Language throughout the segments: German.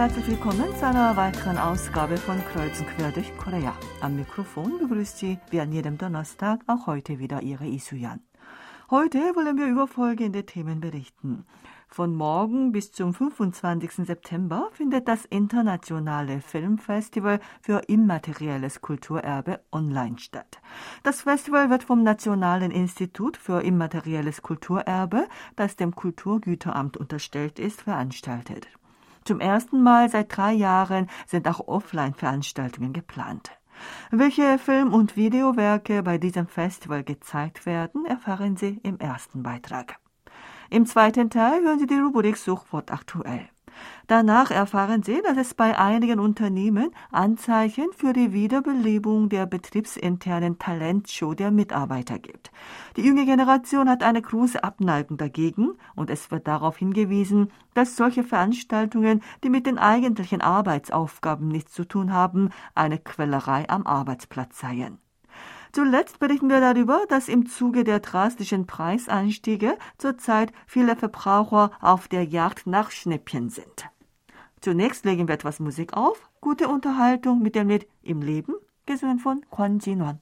herzlich willkommen zu einer weiteren Ausgabe von Kreuz und Quer durch Korea. Am Mikrofon begrüßt Sie wie an jedem Donnerstag auch heute wieder Ihre Isuyan. Heute wollen wir über folgende Themen berichten. Von morgen bis zum 25. September findet das internationale Filmfestival für immaterielles Kulturerbe online statt. Das Festival wird vom Nationalen Institut für immaterielles Kulturerbe, das dem Kulturgüteramt unterstellt ist, veranstaltet. Zum ersten Mal seit drei Jahren sind auch Offline-Veranstaltungen geplant. Welche Film- und Videowerke bei diesem Festival gezeigt werden, erfahren Sie im ersten Beitrag. Im zweiten Teil hören Sie die Rubrik Suchwort aktuell. Danach erfahren Sie, dass es bei einigen Unternehmen Anzeichen für die Wiederbelebung der betriebsinternen Talentshow der Mitarbeiter gibt. Die junge Generation hat eine große Abneigung dagegen und es wird darauf hingewiesen, dass solche Veranstaltungen, die mit den eigentlichen Arbeitsaufgaben nichts zu tun haben, eine Quellerei am Arbeitsplatz seien. Zuletzt berichten wir darüber, dass im Zuge der drastischen Preisanstiege zurzeit viele Verbraucher auf der Jagd nach Schnäppchen sind. Zunächst legen wir etwas Musik auf, gute Unterhaltung mit dem Lied Im Leben, gesungen von Kwon Jin-won.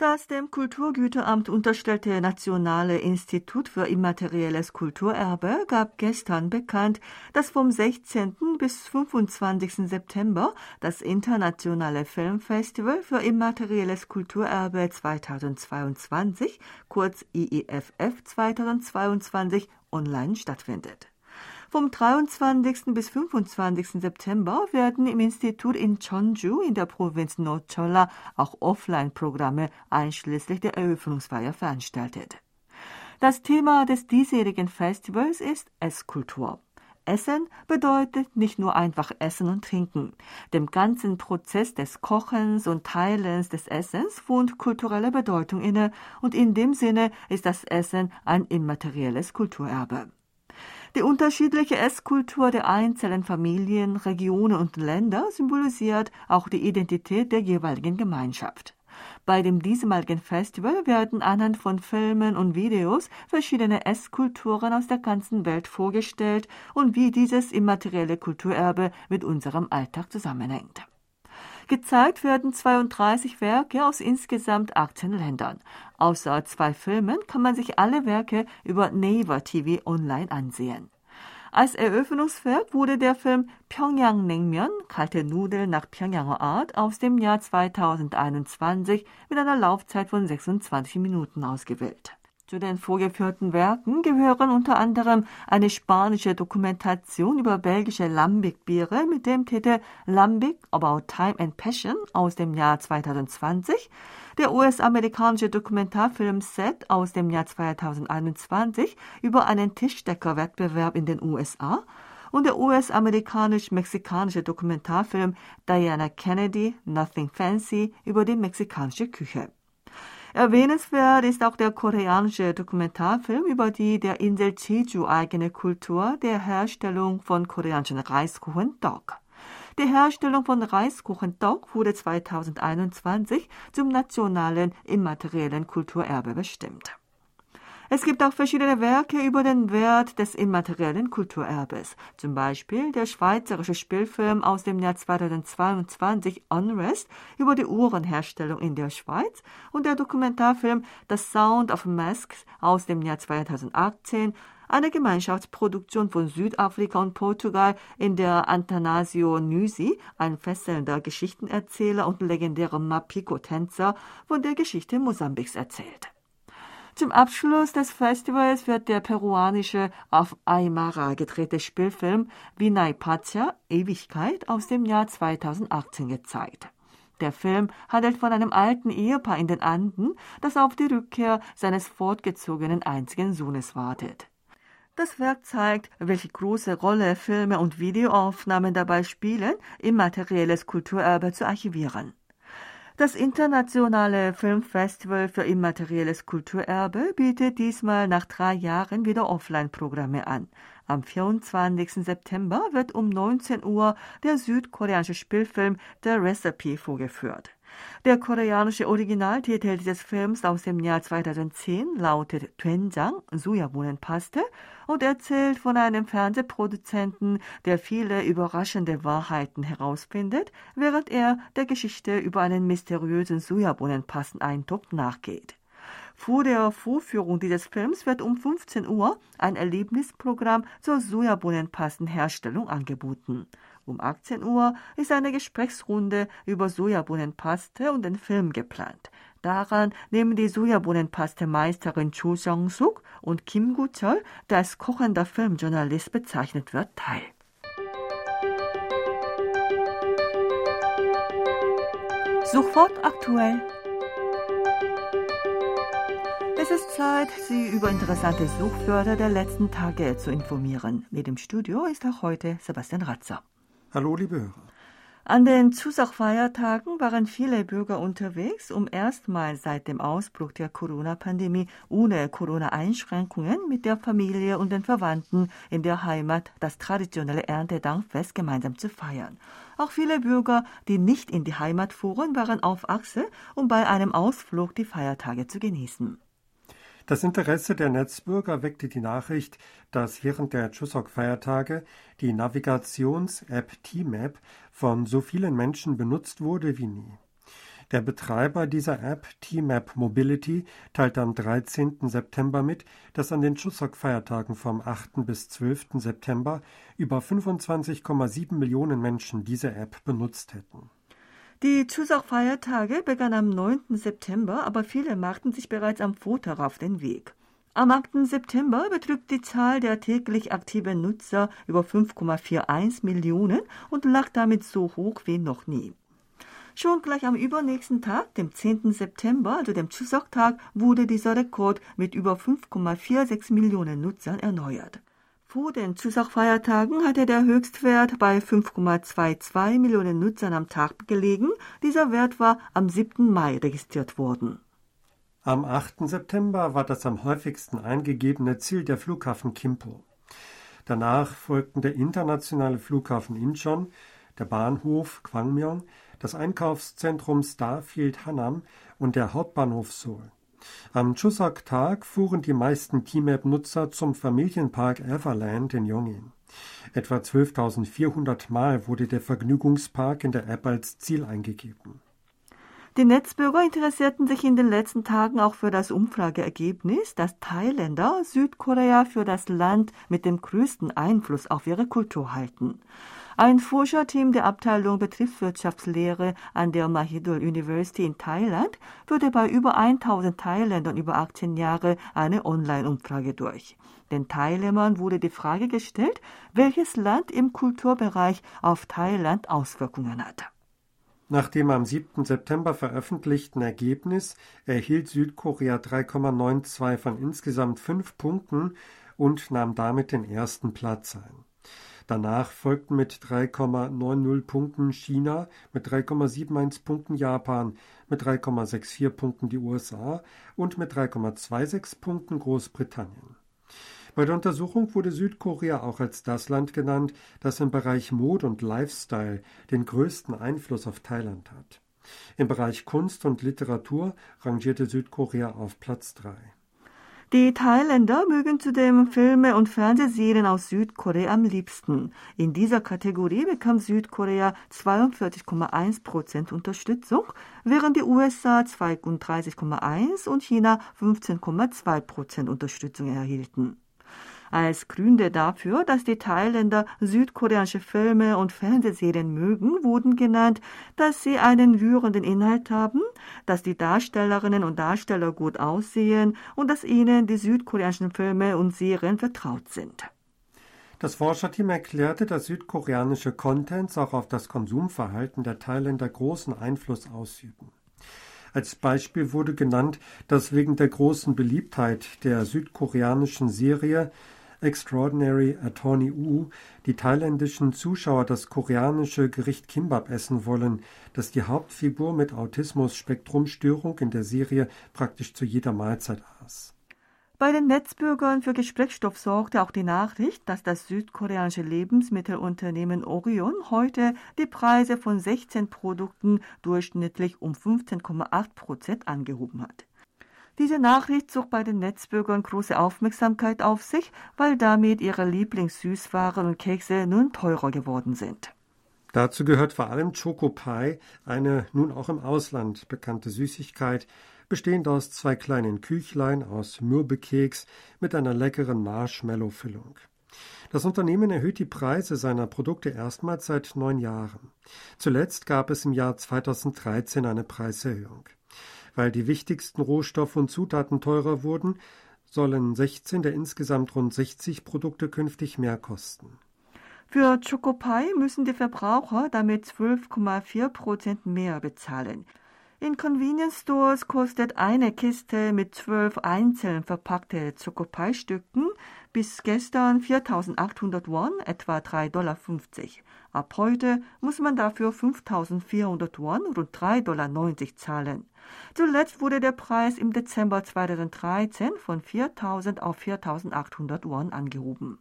Das dem Kulturgüteramt unterstellte Nationale Institut für immaterielles Kulturerbe gab gestern bekannt, dass vom 16. bis 25. September das Internationale Filmfestival für immaterielles Kulturerbe 2022, kurz IIFF 2022, online stattfindet. Vom 23. bis 25. September werden im Institut in Cheonju in der Provinz Nordcholla auch Offline-Programme einschließlich der Eröffnungsfeier veranstaltet. Das Thema des diesjährigen Festivals ist Esskultur. Essen bedeutet nicht nur einfach Essen und Trinken. Dem ganzen Prozess des Kochens und Teilens des Essens wohnt kulturelle Bedeutung inne und in dem Sinne ist das Essen ein immaterielles Kulturerbe. Die unterschiedliche Esskultur der einzelnen Familien, Regionen und Länder symbolisiert auch die Identität der jeweiligen Gemeinschaft. Bei dem diesmaligen Festival werden anhand von Filmen und Videos verschiedene Esskulturen aus der ganzen Welt vorgestellt und wie dieses immaterielle Kulturerbe mit unserem Alltag zusammenhängt. Gezeigt werden 32 Werke aus insgesamt 18 Ländern. Außer zwei Filmen kann man sich alle Werke über Naver TV online ansehen. Als Eröffnungswerk wurde der Film Pyongyang Naengmyeon, kalte Nudeln nach Pyongyanger Art aus dem Jahr 2021 mit einer Laufzeit von 26 Minuten ausgewählt. Zu den vorgeführten Werken gehören unter anderem eine spanische Dokumentation über belgische Lambic-Biere mit dem Titel Lambic About Time and Passion aus dem Jahr 2020, der US-amerikanische Dokumentarfilm Set aus dem Jahr 2021 über einen Tischdeckerwettbewerb in den USA und der US-amerikanisch-mexikanische Dokumentarfilm Diana Kennedy Nothing Fancy über die mexikanische Küche. Erwähnenswert ist auch der koreanische Dokumentarfilm über die der Insel Jeju eigene Kultur der Herstellung von koreanischen Reiskuchen Dog. Die Herstellung von Reiskuchen Dog wurde 2021 zum nationalen immateriellen Kulturerbe bestimmt. Es gibt auch verschiedene Werke über den Wert des immateriellen Kulturerbes. Zum Beispiel der schweizerische Spielfilm aus dem Jahr 2022 Unrest über die Uhrenherstellung in der Schweiz und der Dokumentarfilm The Sound of Masks aus dem Jahr 2018 eine Gemeinschaftsproduktion von Südafrika und Portugal, in der Antanasio Nysi, ein fesselnder Geschichtenerzähler und legendärer Mapiko-Tänzer, von der Geschichte Mosambiks erzählt. Zum Abschluss des Festivals wird der peruanische auf Aymara gedrehte Spielfilm Vinay Pacha Ewigkeit aus dem Jahr 2018 gezeigt. Der Film handelt von einem alten Ehepaar in den Anden, das auf die Rückkehr seines fortgezogenen einzigen Sohnes wartet. Das Werk zeigt, welche große Rolle Filme und Videoaufnahmen dabei spielen, immaterielles Kulturerbe zu archivieren. Das internationale Filmfestival für immaterielles Kulturerbe bietet diesmal nach drei Jahren wieder Offline-Programme an. Am 24. September wird um 19 Uhr der südkoreanische Spielfilm The Recipe vorgeführt. Der koreanische Originaltitel dieses Films aus dem Jahr 2010 lautet Doenjang, Sojabohnenpaste und erzählt von einem Fernsehproduzenten, der viele überraschende Wahrheiten herausfindet, während er der Geschichte über einen mysteriösen Sojabohnenpasteneintopf nachgeht. Vor der Vorführung dieses Films wird um 15 Uhr ein Erlebnisprogramm zur Sojabohnenpastenherstellung angeboten. Um 18 Uhr ist eine Gesprächsrunde über Sojabohnenpaste und den Film geplant. Daran nehmen die Sojabohnenpaste-Meisterin Cho Seong-suk und Kim Gu-chol, der als kochender Filmjournalist bezeichnet wird, teil. Sofort aktuell. Es ist Zeit, Sie über interessante Suchwörter der letzten Tage zu informieren. Mit dem Studio ist auch heute Sebastian Ratzer. Hallo, liebe Hörer. An den Chuseok-Feiertagen waren viele Bürger unterwegs, um erstmals seit dem Ausbruch der Corona-Pandemie ohne Corona-Einschränkungen mit der Familie und den Verwandten in der Heimat das traditionelle Erntedankfest gemeinsam zu feiern. Auch viele Bürger, die nicht in die Heimat fuhren, waren auf Achse, um bei einem Ausflug die Feiertage zu genießen. Das Interesse der Netzbürger weckte die Nachricht, dass während der Chuseok-Feiertage die Navigations-App T-Map von so vielen Menschen benutzt wurde wie nie. Der Betreiber dieser App, T-Map Mobility, teilte am 13. September mit, dass an den Chuseok-Feiertagen vom 8. bis 12. September über 25,7 Millionen Menschen diese App benutzt hätten. Die Chuseok-Feiertage begannen am 9. September, aber viele machten sich bereits am Vortag auf den Weg. Am 8. September betrug die Zahl der täglich aktiven Nutzer über 5,41 Millionen und lag damit so hoch wie noch nie. Schon gleich am übernächsten Tag, dem 10. September, also dem Chuseok-Tag, wurde dieser Rekord mit über 5,46 Millionen Nutzern erneuert. Vor den Chuseok-Feiertagen hatte der Höchstwert bei 5,22 Millionen Nutzern am Tag gelegen. Dieser Wert war am 7. Mai registriert worden. Am 8. September war das am häufigsten eingegebene Ziel der Flughafen Kimpo. Danach folgten der internationale Flughafen Incheon, der Bahnhof Gwangmyeong, das Einkaufszentrum Starfield Hanam und der Hauptbahnhof Seoul. Am Chuseok-Tag fuhren die meisten T-Map-Nutzer zum Familienpark Everland in Yongin. Etwa 12.400 Mal wurde der Vergnügungspark in der App als Ziel eingegeben. Die Netzbürger interessierten sich in den letzten Tagen auch für das Umfrageergebnis, das Thailänder Südkorea für das Land mit dem größten Einfluss auf ihre Kultur halten. Ein Forscherteam der Abteilung Betriebswirtschaftslehre an der Mahidol University in Thailand führte bei über 1000 Thailändern über 18 Jahre eine Online-Umfrage durch. Den Teilnehmern wurde die Frage gestellt, welches Land im Kulturbereich auf Thailand Auswirkungen hat. Nach dem am 7. September veröffentlichten Ergebnis erhielt Südkorea 3,92 von insgesamt fünf Punkten und nahm damit den ersten Platz ein. Danach folgten mit 3,90 Punkten China, mit 3,71 Punkten Japan, mit 3,64 Punkten die USA und mit 3,26 Punkten Großbritannien. Bei der Untersuchung wurde Südkorea auch als das Land genannt, das im Bereich Mode und Lifestyle den größten Einfluss auf Thailand hat. Im Bereich Kunst und Literatur rangierte Südkorea auf Platz 3. Die Thailänder mögen zudem Filme und Fernsehserien aus Südkorea am liebsten. In dieser Kategorie bekam Südkorea 42,1 Prozent Unterstützung, während die USA 32,1 und China 15,2 Prozent Unterstützung erhielten. Als Gründe dafür, dass die Thailänder südkoreanische Filme und Fernsehserien mögen, wurden genannt, dass sie einen rührenden Inhalt haben, dass die Darstellerinnen und Darsteller gut aussehen und dass ihnen die südkoreanischen Filme und Serien vertraut sind. Das Forscherteam erklärte, dass südkoreanische Contents auch auf das Konsumverhalten der Thailänder großen Einfluss ausüben. Als Beispiel wurde genannt, dass wegen der großen Beliebtheit der südkoreanischen Serie Extraordinary Attorney U die thailändischen Zuschauer das koreanische Gericht Kimbap essen wollen, das die Hauptfigur mit Autismus-Spektrumstörung in der Serie praktisch zu jeder Mahlzeit aß. Bei den Netzbürgern für Gesprächsstoff sorgte auch die Nachricht, dass das südkoreanische Lebensmittelunternehmen Orion heute die Preise von 16 Produkten durchschnittlich um 15,8 Prozent angehoben hat. Diese Nachricht zog bei den Netzbürgern große Aufmerksamkeit auf sich, weil damit ihre Lieblingssüßwaren und Kekse nun teurer geworden sind. Dazu gehört vor allem Choco Pie, eine nun auch im Ausland bekannte Süßigkeit, bestehend aus zwei kleinen Küchlein aus Mürbekeks mit einer leckeren Marshmallow-Füllung. Das Unternehmen erhöht die Preise seiner Produkte erstmals seit neun Jahren. Zuletzt gab es im Jahr 2013 eine Preiserhöhung. Weil die wichtigsten Rohstoffe und Zutaten teurer wurden, sollen 16 der insgesamt rund 60 Produkte künftig mehr kosten. Für Chocopie müssen die Verbraucher damit 12,4 Prozent mehr bezahlen. In Convenience Stores kostet eine Kiste mit zwölf einzeln verpackte Chocopie-Stücken bis gestern 4.800 Won, etwa 3,50 Dollar. Ab heute muss man dafür 5.400 Won, rund 3,90 Dollar zahlen. Zuletzt wurde der Preis im Dezember 2013 von 4.000 auf 4.800 Won angehoben.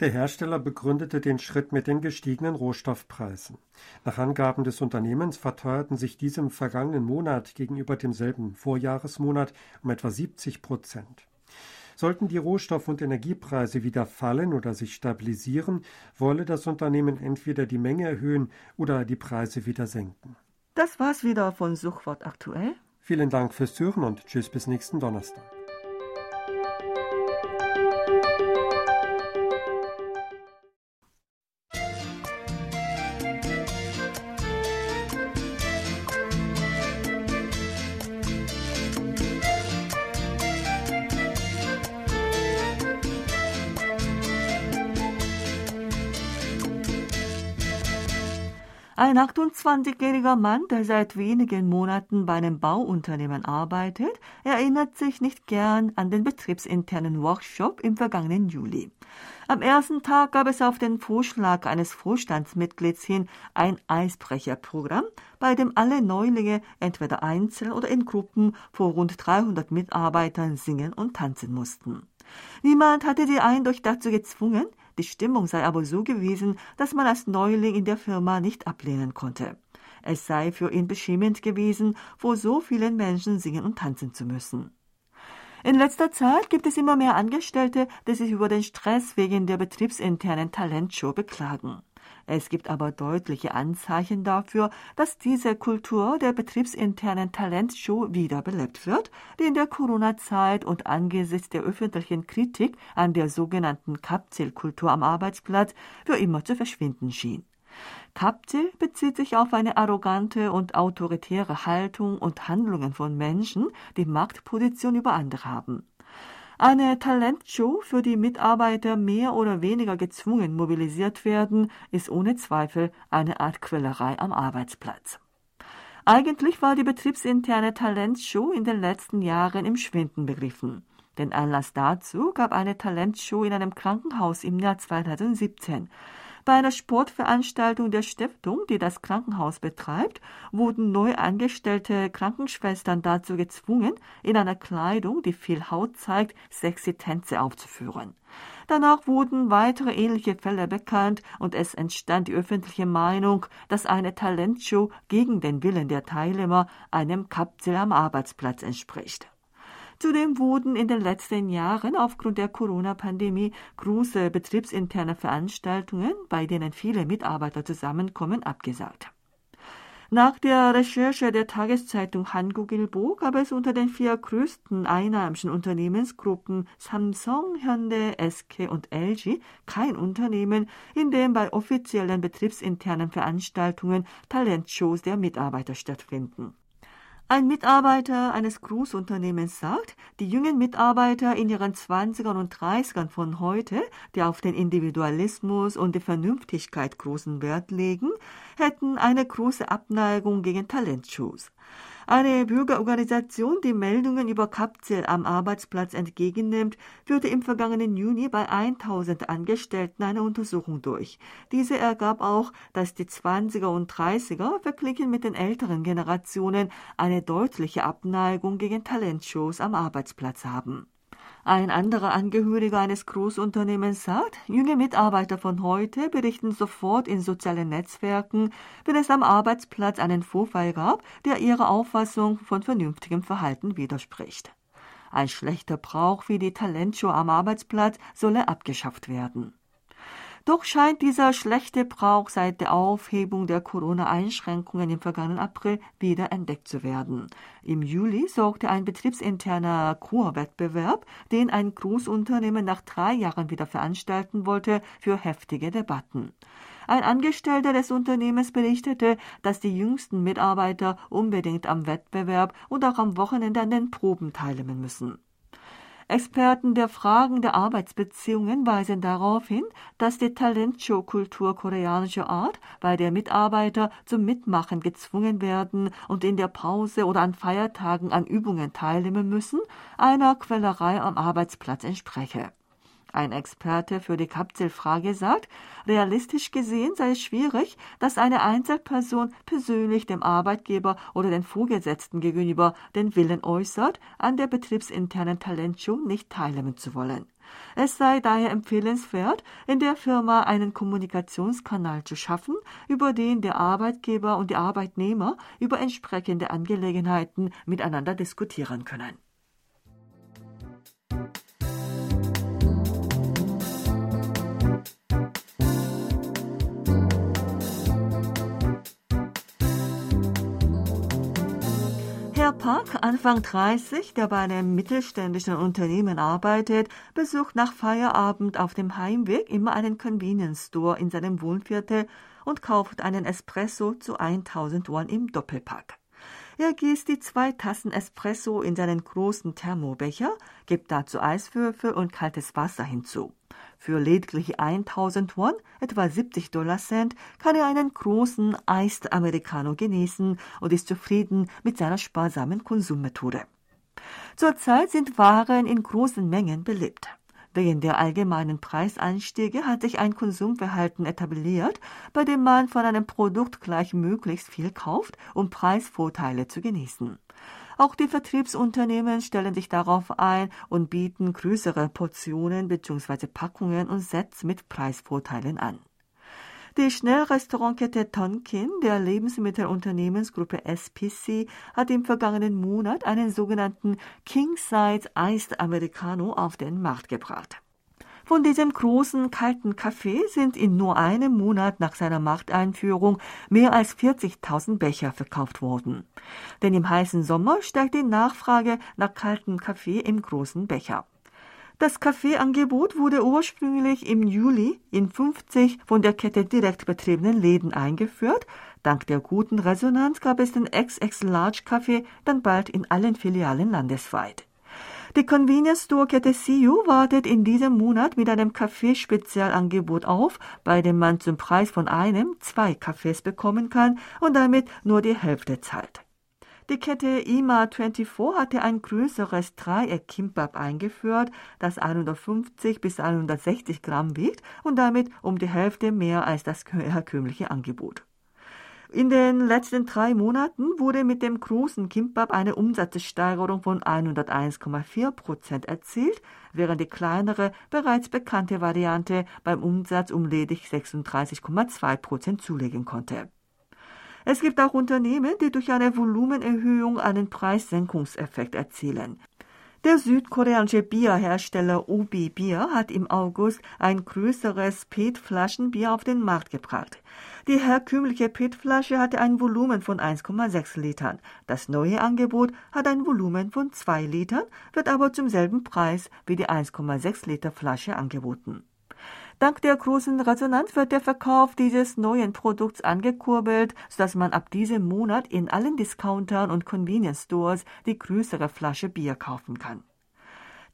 Der Hersteller begründete den Schritt mit den gestiegenen Rohstoffpreisen. Nach Angaben des Unternehmens verteuerten sich diese im vergangenen Monat gegenüber demselben Vorjahresmonat um etwa 70 Prozent. Sollten die Rohstoff- und Energiepreise wieder fallen oder sich stabilisieren, wolle das Unternehmen entweder die Menge erhöhen oder die Preise wieder senken. Das war's wieder von Suchwort aktuell. Vielen Dank fürs Zuhören und tschüss bis nächsten Donnerstag. Ein 28-jähriger Mann, der seit wenigen Monaten bei einem Bauunternehmen arbeitet, erinnert sich nicht gern an den betriebsinternen Workshop im vergangenen Juli. Am ersten Tag gab es auf den Vorschlag eines Vorstandsmitglieds hin ein Eisbrecherprogramm, bei dem alle Neulinge entweder einzeln oder in Gruppen vor rund 300 Mitarbeitern singen und tanzen mussten. Niemand hatte die eindeutig dazu gezwungen, die Stimmung sei aber so gewesen, dass man als Neuling in der Firma nicht ablehnen konnte. Es sei für ihn beschämend gewesen, vor so vielen Menschen singen und tanzen zu müssen. In letzter Zeit gibt es immer mehr Angestellte, die sich über den Stress wegen der betriebsinternen Talentshow beklagen. Es gibt aber deutliche Anzeichen dafür, dass diese Kultur der betriebsinternen Talentshow wiederbelebt wird, die in der Corona-Zeit und angesichts der öffentlichen Kritik an der sogenannten Kapselkultur am Arbeitsplatz für immer zu verschwinden schien. Kapsel bezieht sich auf eine arrogante und autoritäre Haltung und Handlungen von Menschen, die Machtposition über andere haben. Eine Talentshow, für die Mitarbeiter mehr oder weniger gezwungen mobilisiert werden, ist ohne Zweifel eine Art Quälerei am Arbeitsplatz. Eigentlich war die betriebsinterne Talentshow in den letzten Jahren im Schwinden begriffen. Den Anlass dazu gab eine Talentshow in einem Krankenhaus im Jahr 2017. Bei einer Sportveranstaltung der Stiftung, die das Krankenhaus betreibt, wurden neu angestellte Krankenschwestern dazu gezwungen, in einer Kleidung, die viel Haut zeigt, sexy Tänze aufzuführen. Danach wurden weitere ähnliche Fälle bekannt und es entstand die öffentliche Meinung, dass eine Talentshow gegen den Willen der Teilnehmer einem Kapsel am Arbeitsplatz entspricht. Zudem wurden in den letzten Jahren aufgrund der Corona-Pandemie große betriebsinterne Veranstaltungen, bei denen viele Mitarbeiter zusammenkommen, abgesagt. Nach der Recherche der Tageszeitung Hanguk-Ilbo gab es unter den vier größten einheimischen Unternehmensgruppen Samsung, Hyundai, SK und LG kein Unternehmen, in dem bei offiziellen betriebsinternen Veranstaltungen Talentshows der Mitarbeiter stattfinden. Ein Mitarbeiter eines Großunternehmens sagt, die jungen Mitarbeiter in ihren 20ern und 30ern von heute, die auf den Individualismus und die Vernünftigkeit großen Wert legen, hätten eine große Abneigung gegen Talentshows. Eine Bürgerorganisation, die Meldungen über Kapzel am Arbeitsplatz entgegennimmt, führte im vergangenen Juni bei 1000 Angestellten eine Untersuchung durch. Diese ergab auch, dass die 20er und 30er verglichen mit den älteren Generationen eine deutliche Abneigung gegen Talentshows am Arbeitsplatz haben. Ein anderer Angehöriger eines Großunternehmens sagt, junge Mitarbeiter von heute berichten sofort in sozialen Netzwerken, wenn es am Arbeitsplatz einen Vorfall gab, der ihrer Auffassung von vernünftigem Verhalten widerspricht. Ein schlechter Brauch wie die Talentshow am Arbeitsplatz solle abgeschafft werden. Doch scheint dieser schlechte Brauch seit der Aufhebung der Corona-Einschränkungen im vergangenen April wieder entdeckt zu werden. Im Juli sorgte ein betriebsinterner Chorwettbewerb, den ein Großunternehmen nach drei Jahren wieder veranstalten wollte, für heftige Debatten. Ein Angestellter des Unternehmens berichtete, dass die jüngsten Mitarbeiter unbedingt am Wettbewerb und auch am Wochenende an den Proben teilnehmen müssen. Experten der Fragen der Arbeitsbeziehungen weisen darauf hin, dass die Talentshow-Kultur koreanischer Art, bei der Mitarbeiter zum Mitmachen gezwungen werden und in der Pause oder an Feiertagen an Übungen teilnehmen müssen, einer Quellerei am Arbeitsplatz entspreche. Ein Experte für die Kapselfrage sagt, realistisch gesehen sei es schwierig, dass eine Einzelperson persönlich dem Arbeitgeber oder den Vorgesetzten gegenüber den Willen äußert, an der betriebsinternen Talentshow nicht teilnehmen zu wollen. Es sei daher empfehlenswert, in der Firma einen Kommunikationskanal zu schaffen, über den der Arbeitgeber und die Arbeitnehmer über entsprechende Angelegenheiten miteinander diskutieren können. Park, Anfang 30, der bei einem mittelständischen Unternehmen arbeitet, besucht nach Feierabend auf dem Heimweg immer einen Convenience Store in seinem Wohnviertel und kauft einen Espresso zu 1000 Won im Doppelpack. Er gießt die zwei Tassen Espresso in seinen großen Thermobecher, gibt dazu Eiswürfel und kaltes Wasser hinzu. Für lediglich 1000 Won, etwa 70 Dollar Cent, kann er einen großen Iced Americano genießen und ist zufrieden mit seiner sparsamen Konsummethode. Zurzeit sind Waren in großen Mengen beliebt. Wegen der allgemeinen Preisanstiege hat sich ein Konsumverhalten etabliert, bei dem man von einem Produkt gleich möglichst viel kauft, um Preisvorteile zu genießen. Auch die Vertriebsunternehmen stellen sich darauf ein und bieten größere Portionen bzw. Packungen und Sets mit Preisvorteilen an. Die Schnellrestaurantkette Tonkin der Lebensmittelunternehmensgruppe SPC hat im vergangenen Monat einen sogenannten King Size Iced Americano auf den Markt gebracht. Von diesem großen kalten Kaffee sind in nur einem Monat nach seiner Markteinführung mehr als 40.000 Becher verkauft worden. Denn im heißen Sommer steigt die Nachfrage nach kaltem Kaffee im großen Becher. Das Kaffeeangebot wurde ursprünglich im Juli in 50 von der Kette direkt betriebenen Läden eingeführt. Dank der guten Resonanz gab es den XX Large Kaffee dann bald in allen Filialen landesweit. Die Convenience Store Kette CU wartet in diesem Monat mit einem Kaffeespezialangebot auf, bei dem man zum Preis von einem zwei Kaffees bekommen kann und damit nur die Hälfte zahlt. Die Kette IMA24 hatte ein größeres Dreieck-Kimbab eingeführt, das 150 bis 160 Gramm wiegt und damit um die Hälfte mehr als das herkömmliche Angebot. In den letzten drei Monaten wurde mit dem großen Kimbab eine Umsatzsteigerung von 101,4 Prozent erzielt, während die kleinere, bereits bekannte Variante beim Umsatz um ledig 36,2 Prozent zulegen konnte. Es gibt auch Unternehmen, die durch eine Volumenerhöhung einen Preissenkungseffekt erzielen. Der südkoreanische Bierhersteller Obi Bier hat im August ein größeres PET-Flaschenbier auf den Markt gebracht. Die herkömmliche PET-Flasche hatte ein Volumen von 1,6 Litern. Das neue Angebot hat ein Volumen von 2 Litern, wird aber zum selben Preis wie die 1,6 Liter Flasche angeboten. Dank der großen Resonanz wird der Verkauf dieses neuen Produkts angekurbelt, sodass man ab diesem Monat in allen Discountern und Convenience Stores die größere Flasche Bier kaufen kann.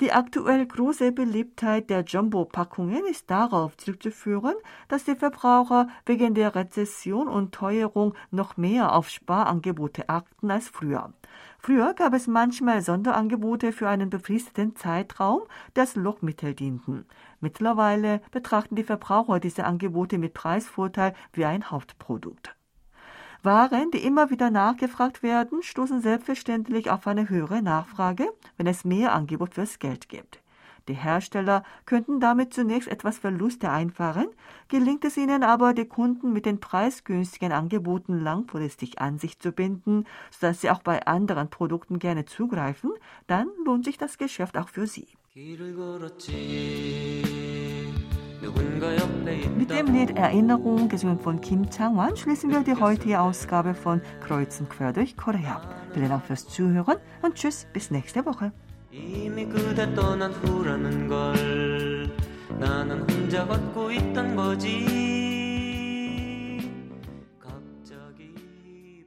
Die aktuell große Beliebtheit der Jumbo-Packungen ist darauf zurückzuführen, dass die Verbraucher wegen der Rezession und Teuerung noch mehr auf Sparangebote achten als früher. Früher gab es manchmal Sonderangebote für einen befristeten Zeitraum, die als Lockmittel dienten. Mittlerweile betrachten die Verbraucher diese Angebote mit Preisvorteil wie ein Hauptprodukt. Waren, die immer wieder nachgefragt werden, stoßen selbstverständlich auf eine höhere Nachfrage, wenn es mehr Angebot fürs Geld gibt. Die Hersteller könnten damit zunächst etwas Verluste einfahren, gelingt es ihnen aber, die Kunden mit den preisgünstigen Angeboten langfristig an sich zu binden, sodass sie auch bei anderen Produkten gerne zugreifen, dann lohnt sich das Geschäft auch für sie. Mit dem Lied Erinnerung, gesungen von Kim Chang-wan, schließen wir die heutige Ausgabe von Kreuzen quer durch Korea. Vielen Dank fürs Zuhören und tschüss, bis nächste Woche. 이미 그대 떠난 후라는 걸 나는 혼자 걷고 있던 거지